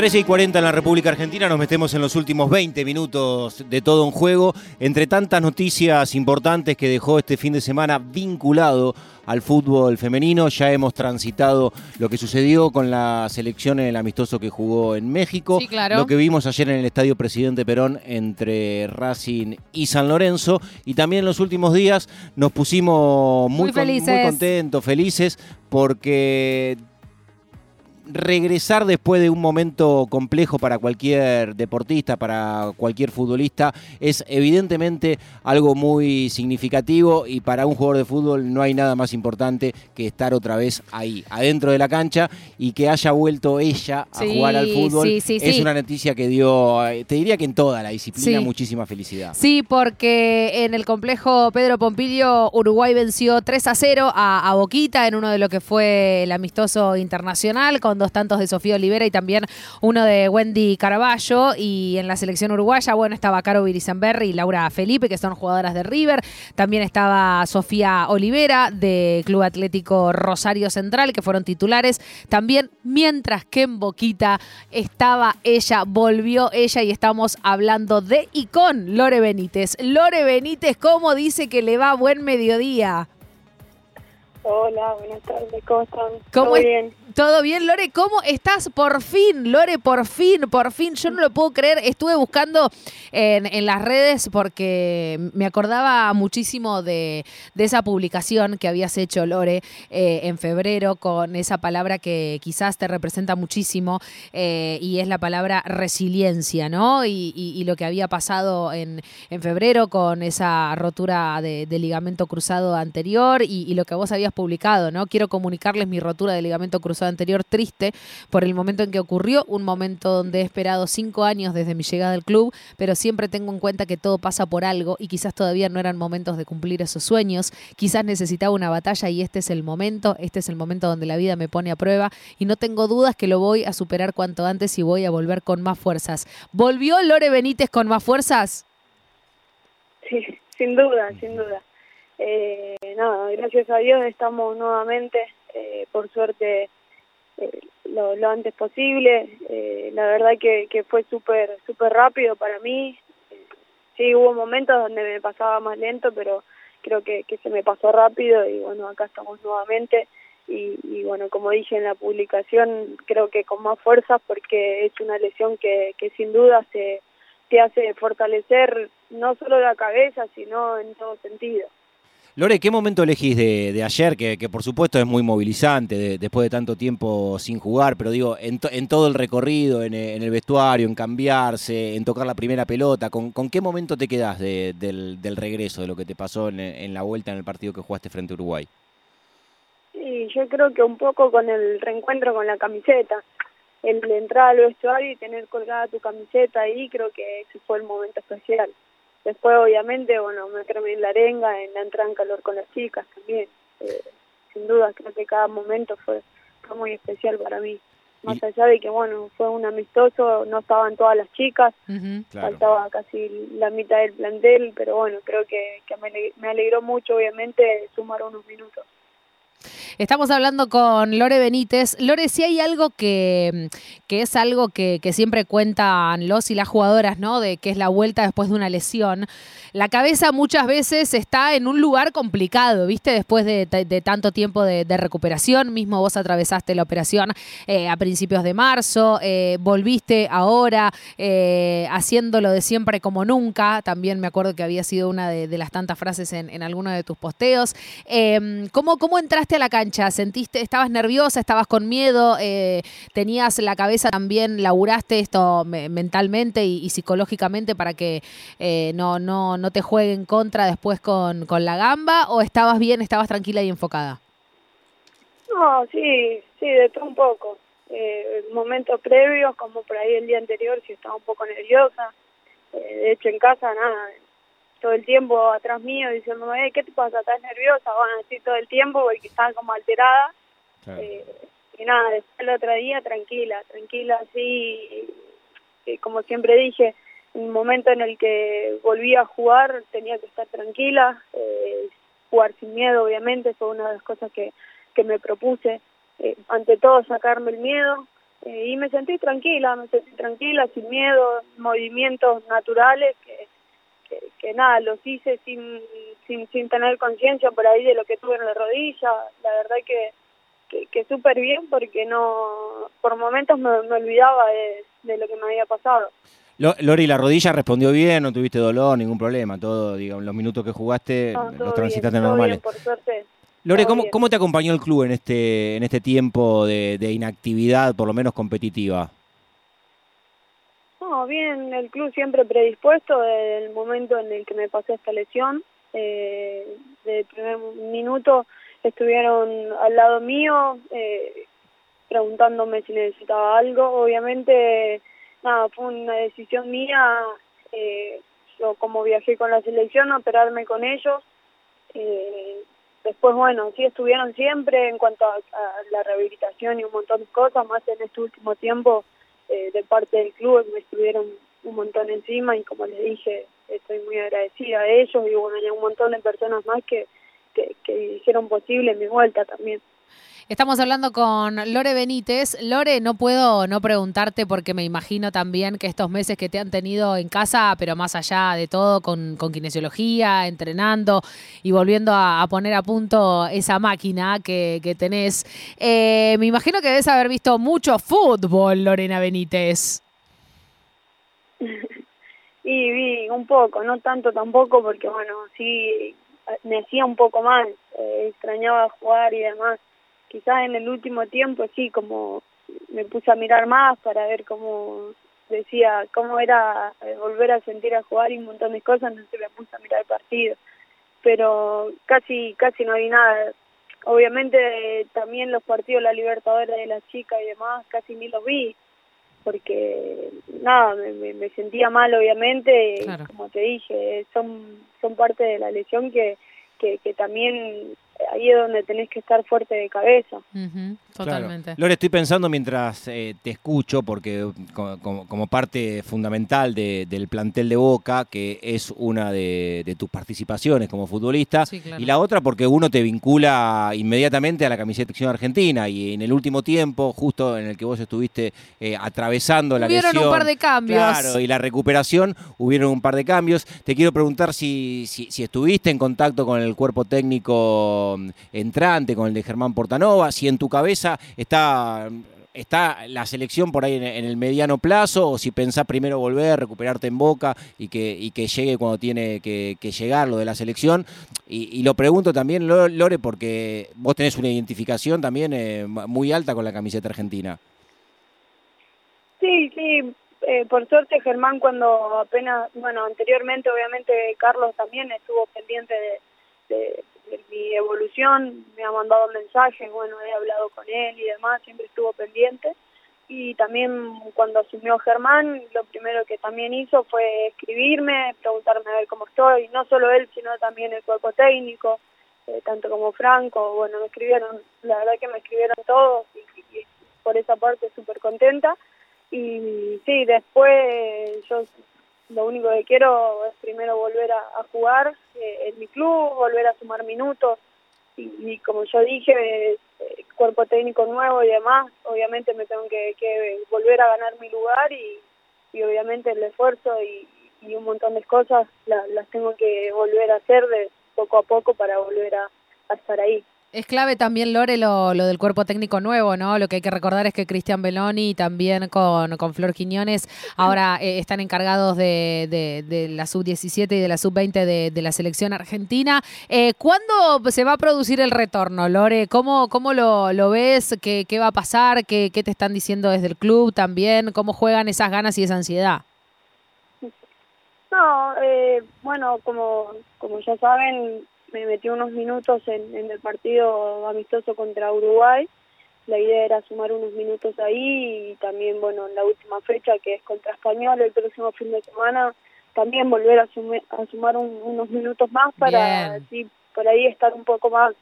13 y 40 en la República Argentina, nos metemos en los últimos 20 minutos de todo un juego. Entre tantas noticias importantes que dejó este fin de semana vinculado al fútbol femenino, ya hemos transitado lo que sucedió con la selección en el amistoso que jugó en México, Sí, claro. lo que vimos ayer en el Estadio Presidente Perón entre Racing y San Lorenzo, y también en los últimos días nos pusimos muy, Muy con- felices. muy contentos, felices, porque regresar después de un momento complejo para cualquier deportista, para cualquier futbolista, es evidentemente algo muy significativo y para un jugador de fútbol no hay nada más importante que estar otra vez ahí, adentro de la cancha y que haya vuelto ella a Sí, jugar al fútbol. sí, sí, es sí. una noticia que dio, eh, te diría que en toda la disciplina, Sí. muchísima felicidad. Sí, porque en el complejo Pedro Pompilio, Uruguay venció 3 a 0 a, a Boquita en uno de lo que fue el amistoso internacional, con dos tantos de Sofía Olivera y también uno de Wendy Caraballo. Y en la selección uruguaya, bueno, estaba Caro Virisenberry y Laura Felipe, que son jugadoras de River. También estaba Sofía Olivera, de Club Atlético Rosario Central, que fueron titulares. También, mientras que en Boquita estaba ella, volvió ella y estamos hablando de y con Lore Benítez. Lore Benítez, ¿cómo dice que le va buen mediodía? Hola, buenas tardes, ¿cómo están? ¿Cómo ¿Todo es- bien? ¿Todo bien, Lore? ¿Cómo estás? Por fin, Lore, por fin, por fin. Yo no lo puedo creer. Estuve buscando en, en las redes porque me acordaba muchísimo de, de esa publicación que habías hecho, Lore, eh, en febrero con esa palabra que quizás te representa muchísimo eh, y es la palabra resiliencia, ¿no? Y, y- lo que había pasado en, en febrero con esa rotura de, ligamento cruzado anterior y lo que vos habías publicado, ¿no? Quiero comunicarles mi rotura de ligamento cruzado anterior triste por el momento en que ocurrió, un momento donde he esperado cinco años desde mi llegada al club, pero siempre tengo en cuenta que todo pasa por algo y quizás todavía no eran momentos de cumplir esos sueños, quizás necesitaba una batalla y este es el momento, este es el momento donde la vida me pone a prueba y no tengo dudas que lo voy a superar cuanto antes y voy a volver con más fuerzas. ¿Volvió Lore Benítez con más fuerzas? Sí, sin duda, sin duda. Eh, nada, gracias a Dios estamos nuevamente, eh, por suerte, eh, lo, lo antes posible. Eh, la verdad que, que fue súper súper rápido para mí. Eh, sí, hubo momentos donde me pasaba más lento, pero creo que, que se me pasó rápido y bueno, acá estamos nuevamente. Y, y bueno, como dije en la publicación, creo que con más fuerza porque es una lesión que, que sin duda se te hace fortalecer no solo la cabeza, sino en todo sentido. Lore, ¿qué momento elegís de, ayer? Que, que por supuesto es muy movilizante de- después de tanto tiempo sin jugar, pero digo, en, to- en todo el recorrido, en, e- en el vestuario, en cambiarse, en tocar la primera pelota, ¿con, qué momento te quedás de- del, del regreso, de lo que te pasó en, la vuelta en el partido que jugaste frente a Uruguay? Y yo creo que un poco con el reencuentro con la camiseta, el de entrar al vestuario y tener colgada tu camiseta ahí, creo que ese fue el momento especial. Después, obviamente, bueno, meterme en la arenga, en la entrada en calor con las chicas también. Eh, sin duda, creo que cada momento fue, fue muy especial para mí. Más Y- allá de que, bueno, fue un amistoso, no estaban todas las chicas, Ujú. faltaba casi la mitad del plantel, pero bueno, creo que, que me, me alegró mucho, obviamente, sumar unos minutos. Estamos hablando con Lore Benítez. Lore, si hay algo que, que es algo que, siempre cuentan los y las jugadoras, ¿no? De que es la vuelta después de una lesión. La cabeza muchas veces está en un lugar complicado, ¿viste? Después de, tanto tiempo de, recuperación. Mismo vos atravesaste la operación eh, a principios de marzo, eh, volviste ahora eh, haciéndolo de siempre como nunca. También me acuerdo que había sido una de, las tantas frases en, en alguno de tus posteos. Eh, ¿cómo, ¿Cómo entraste a la cancha? ¿Sentiste, estabas nerviosa, estabas con miedo? Eh, ¿Tenías la cabeza también, laburaste esto me- mentalmente y, psicológicamente para que eh, no, no, no te juegue en contra después con, con la gamba? ¿O estabas bien, estabas tranquila y enfocada? No, sí, sí, de todo un poco. Eh, momentos previos, como por ahí el día anterior, sí estaba un poco nerviosa. Eh, de hecho, en casa, nada, todo el tiempo atrás mío diciéndome, "Eh, ¿qué te pasa? ¿Estás nerviosa? Bueno, así todo el tiempo porque estaba como alterada. Eh, y nada, después el otro día tranquila, tranquila, así, y como siempre dije, en el momento en el que volví a jugar tenía que estar tranquila, eh, jugar sin miedo, obviamente, fue una de las cosas que, que me propuse. Eh, ante todo, sacarme el miedo, Eh, y me sentí tranquila, me sentí tranquila, sin miedo, movimientos naturales que, que, nada, los hice sin, sin, sin tener conciencia por ahí de lo que tuve en la rodilla. La verdad que, que, que súper bien porque no, por momentos me, olvidaba de, de lo que me había pasado. Lori, la rodilla respondió bien, no tuviste dolor, ningún problema, todo, digamos, los minutos que jugaste los transitaste normales. por suerte. Lore, ¿cómo, ¿cómo, te acompañó el club en este, en este tiempo de, inactividad, por lo menos competitiva? No, bien, el club siempre predispuesto desde el momento en el que me pasé esta lesión. Eh, desde primer minuto estuvieron al lado mío, eh, preguntándome si necesitaba algo. Obviamente nada, fue una decisión mía, eh, yo como viajé con la selección, operarme con ellos. Eh, después, bueno, sí estuvieron siempre en cuanto a, la rehabilitación y un montón de cosas, más en este último tiempo eh, de parte del club me estuvieron un montón encima y como les dije, estoy muy agradecida a ellos y bueno, hay un montón de personas más que, que, que hicieron posible mi vuelta también. Estamos hablando con Lore Benítez. Lore, no puedo no preguntarte porque me imagino también que estos meses que te han tenido en casa, pero más allá de todo, con, kinesiología, entrenando y volviendo a, poner a punto esa máquina que, tenés, eh, me imagino que debes haber visto mucho fútbol, Lorena Benítez. Y vi un poco, no tanto tampoco, porque bueno, sí me hacía un poco mal, eh, extrañaba jugar y demás quizás en el último tiempo sí, como me puse a mirar más para ver cómo decía, cómo era eh, volver a sentir a jugar y un montón de cosas, entonces me puse a mirar el partido. Pero casi, casi no vi nada. Obviamente también los partidos la Libertadores de las chicas y demás casi ni los vi, porque nada, me, me sentía mal obviamente, como te dije, son, son parte de la lesión que, que, que también ahí es donde tenés que estar fuerte de cabeza. totalmente. Lore, estoy pensando mientras eh, te escucho, porque como, parte fundamental del plantel de Boca, que es una de, tus participaciones como futbolista, y la otra porque uno te vincula inmediatamente a la camiseta de selección argentina, y en el último tiempo, justo en el que vos estuviste eh, atravesando la lesión. Hubieron un par de cambios. Claro, y la recuperación, hubieron un par de cambios. Te quiero preguntar si, si estuviste en contacto con el cuerpo técnico entrante, con el de Germán Portanova, si en tu cabeza está está la selección por ahí en, el mediano plazo o si pensás primero volver, recuperarte en Boca y que, llegue cuando tiene que, llegar lo de la selección. Y, lo pregunto también, Lore, porque vos tenés una identificación también eh, muy alta con la camiseta argentina. Sí, sí, eh, por suerte Germán cuando apenas, bueno, anteriormente obviamente Carlos también estuvo pendiente de mi evolución, me ha mandado mensajes, bueno, he hablado con él y demás, siempre estuvo pendiente. Y también cuando asumió Germán, lo primero que también hizo fue escribirme, preguntarme a ver cómo estoy, no solo él, sino también el cuerpo técnico, eh, tanto como Franco, bueno, me escribieron, la verdad que me escribieron todos y, y por esa parte súper contenta. Y sí, después yo lo único que quiero es primero volver a, jugar eh, en mi club, volver a sumar minutos y, como yo dije, eh, cuerpo técnico nuevo y demás, obviamente me tengo que, volver a ganar mi lugar y, y obviamente el esfuerzo y, un montón de cosas las tengo que volver a hacer de poco a poco para volver a estar ahí. Es clave también, Lore, lo, del cuerpo técnico nuevo, ¿no? Lo que hay que recordar es que Cristian Beloni también con, con Flor Quiñones ahora eh, están encargados de, de, la sub-17 y de la sub-20 de, de, la selección argentina. Eh, ¿Cuándo se va a producir el retorno, Lore? ¿Cómo, cómo lo, lo ves? ¿Qué, ¿Qué va a pasar? ¿Qué, ¿Qué te están diciendo desde el club también? ¿Cómo juegan esas ganas y esa ansiedad? No, eh, bueno, como, como ya saben, me metí unos minutos en, en, el partido amistoso contra Uruguay. La idea era sumar unos minutos ahí y también, bueno, en la última fecha que es contra Español el próximo fin de semana, también volver a, a sumar unos minutos más para así por ahí estar un poco más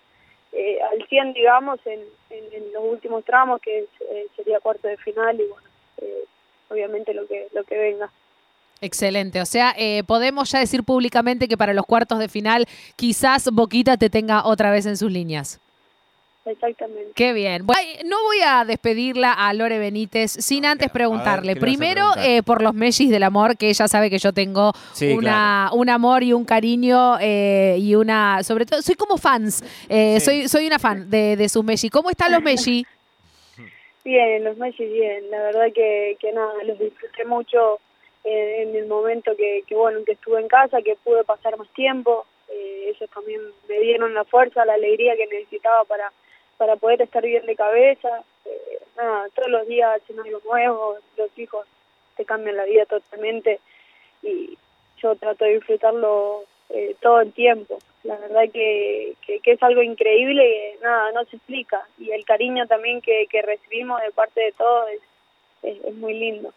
eh, al 100, digamos, en, en, los últimos tramos, que eh, sería cuarto de final y, bueno, eh, obviamente lo que, lo que venga. Excelente, o sea, eh, podemos ya decir públicamente que para los cuartos de final quizás Boquita te tenga otra vez en sus líneas. exactamente. Qué bien. Bueno, no voy a despedirla a Lore Benítez sin antes ver, preguntarle. ¿qué le vas a Primero, preguntar? eh, por los mellis del amor, que ella sabe que yo tengo Sí, una, un amor y un cariño eh, y una. Sobre todo, soy como fans. eh, Sí. soy, soy una fan de, de sus mellis. ¿Cómo están los mellis? Bien, los Messi bien, la verdad que, que nada, los disfruté mucho en el momento que, que, bueno, que estuve en casa, que pude pasar más tiempo, eh, ellos también me dieron la fuerza, la alegría que necesitaba para, para poder estar bien de cabeza, eh, nada, todos los días hacen algo nuevo, los hijos te cambian la vida totalmente y yo trato de disfrutarlo eh, todo el tiempo. La verdad que, que, que es algo increíble y nada, no se explica. Y el cariño también que, que recibimos de parte de todos es, es, es muy lindo.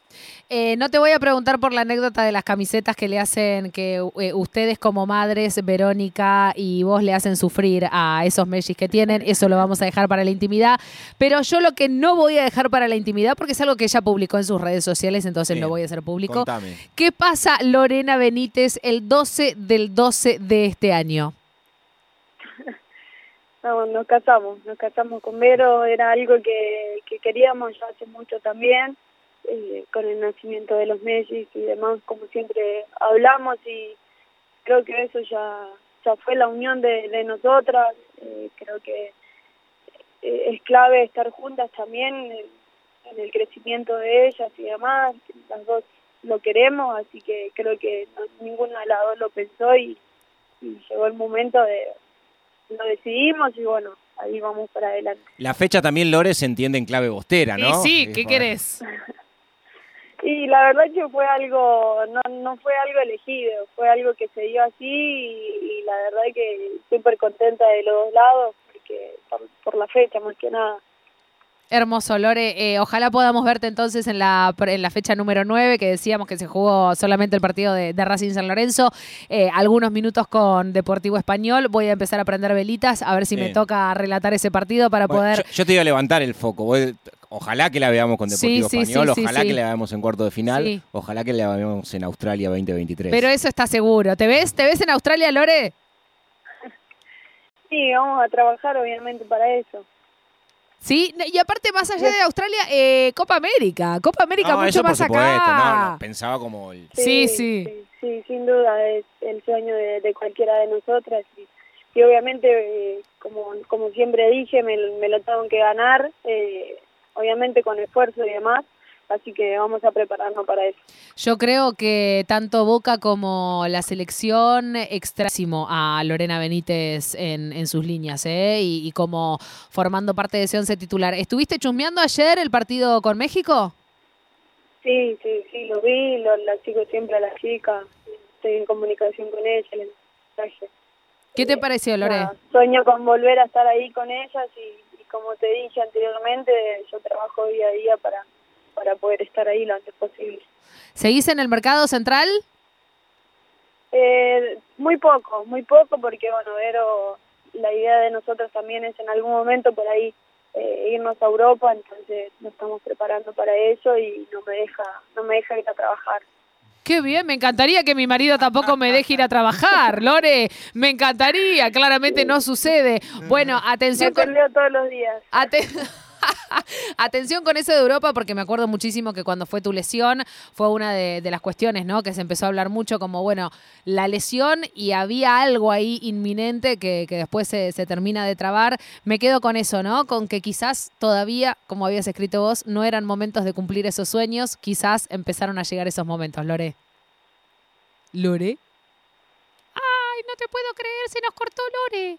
Eh, no te voy a preguntar por la anécdota de las camisetas que le hacen, que eh, ustedes como madres, Verónica y vos le hacen sufrir a esos mellis que tienen. Eso lo vamos a dejar para la intimidad. Pero yo lo que no voy a dejar para la intimidad, porque es algo que ella publicó en sus redes sociales, entonces Bien. lo voy a hacer público. Contame. ¿Qué pasa, Lorena Benítez, el 12 del 12 de este año? No, nos casamos, nos casamos con Vero, era algo que, que queríamos ya hace mucho también, eh, con el nacimiento de los Messi y demás, como siempre hablamos y creo que eso ya, ya fue la unión de, de nosotras, eh, creo que eh, es clave estar juntas también en, el crecimiento de ellas y demás, las dos lo queremos, así que creo que no- ninguna de las dos lo pensó y, y llegó el momento de lo decidimos y bueno, ahí vamos para adelante. La fecha también, Lore, se entiende en clave bostera, ¿no? sí, ¿qué bueno. querés? Y la verdad que fue algo, no, no fue algo elegido, fue algo que se dio así y, y la verdad que súper contenta de los dos lados porque por, por la fecha más que nada. Hermoso, Lore. Eh, ojalá podamos verte entonces en la, en la fecha número 9, que decíamos que se jugó solamente el partido de, de Racing San Lorenzo. Eh, algunos minutos con Deportivo Español. Voy a empezar a prender velitas, a ver si me toca relatar ese partido para Bueno, poder... yo, yo te iba a levantar el foco. Ojalá que la veamos con Deportivo sí, Español, sí, sí, ojalá sí. que la veamos en cuarto de final, Sí. ojalá que la veamos en Australia 2023. Pero eso está seguro. ¿Te ves? ¿Te ves en Australia, Lore? Sí, vamos a trabajar obviamente para eso. Sí, y aparte, más allá de Australia, eh, Copa América. Copa América no, mucho eso por más supuesto, acá. no, no, pensaba como el... Sí, sí. sí, sí, sin duda es el sueño de, de cualquiera de nosotras y, y obviamente, eh, como, como siempre dije, me, me lo tengo que ganar, eh, obviamente con esfuerzo y demás, así que vamos a prepararnos para eso. Yo creo que tanto Boca como la selección extrásimo a Lorena Benítez en, en sus líneas, ¿eh? Y, y como formando parte de ese once titular. ¿Estuviste chusmeando ayer el partido con México? Sí, sí, sí, lo vi, lo, la sigo siempre a la chica, estoy en comunicación con ella, le mensaje. ¿Qué te Eh, pareció, Lore? sueño con volver a estar ahí con ellas y, y como te dije anteriormente, yo trabajo día a día para, para poder estar ahí lo antes posible. ¿Seguís en el mercado central? Eh, muy poco, muy poco porque bueno, Vero, la idea de nosotros también es en algún momento por ahí eh, irnos a Europa, entonces nos estamos preparando para eso y no me deja, no me deja ir a trabajar. Qué bien, me encantaría que mi marido tampoco me deje ir a trabajar, Lore. Me encantaría, claramente no sucede. Bueno, Me atención con, peleo todos los días. Ate- Atención con eso de Europa, porque me acuerdo muchísimo que cuando fue tu lesión fue una de, de las cuestiones, ¿no? Que se empezó a hablar mucho como, bueno, la lesión y había algo ahí inminente que, que después se, se termina de trabar. Me quedo con eso, ¿no? Con que quizás todavía, como habías escrito vos, no eran momentos de cumplir esos sueños, quizás empezaron a llegar esos momentos, Lore. ¿Lore? Ay, no te puedo creer, se nos cortó Lore.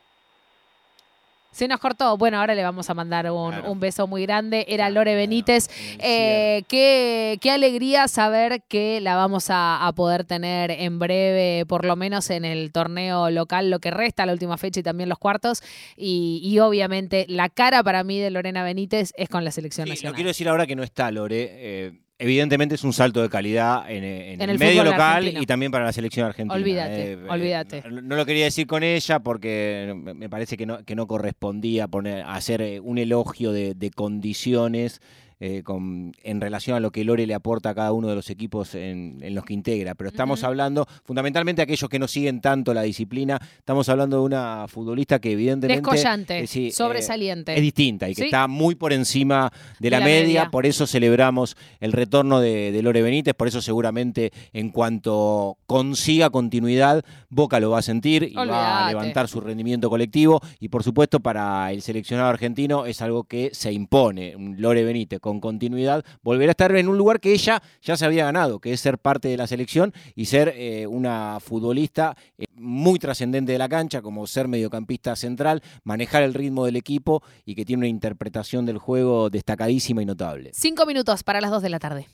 Se nos cortó. Bueno, ahora le vamos a mandar un, Claro. un beso muy grande. Era Lore Benítez. Eh, qué, qué alegría saber que la vamos a, a poder tener en breve, por lo menos en el torneo local, lo que resta, la última fecha y también los cuartos. Y, y obviamente la cara para mí de Lorena Benítez es con la selección Sí, lo nacional. quiero decir ahora que no está Lore. eh, evidentemente es un salto de calidad en, en En el, el medio local argentino. y también para la selección argentina. Olvídate, Eh, eh, olvídate. No, no lo quería decir con ella porque me parece que no, que no correspondía poner, hacer eh, un elogio de, de condiciones eh, con, en relación a lo que Lore le aporta a cada uno de los equipos en, los que integra, pero estamos hablando fundamentalmente aquellos que no siguen tanto la disciplina, estamos hablando de una futbolista que evidentemente... Descollante, sobresaliente. es distinta y que está muy por encima de, la, media, por eso celebramos el retorno de, de Lore Benítez, por eso seguramente en cuanto consiga continuidad, Boca lo va a sentir y va a levantar su rendimiento colectivo y por supuesto para el seleccionado argentino es algo que se impone. Lore Benítez con continuidad volverá a estar en un lugar que ella ya se había ganado, que es ser parte de la selección y ser eh, una futbolista eh, muy trascendente de la cancha, como ser mediocampista central, manejar el ritmo del equipo y que tiene una interpretación del juego destacadísima y notable. Cinco minutos para las dos de la tarde.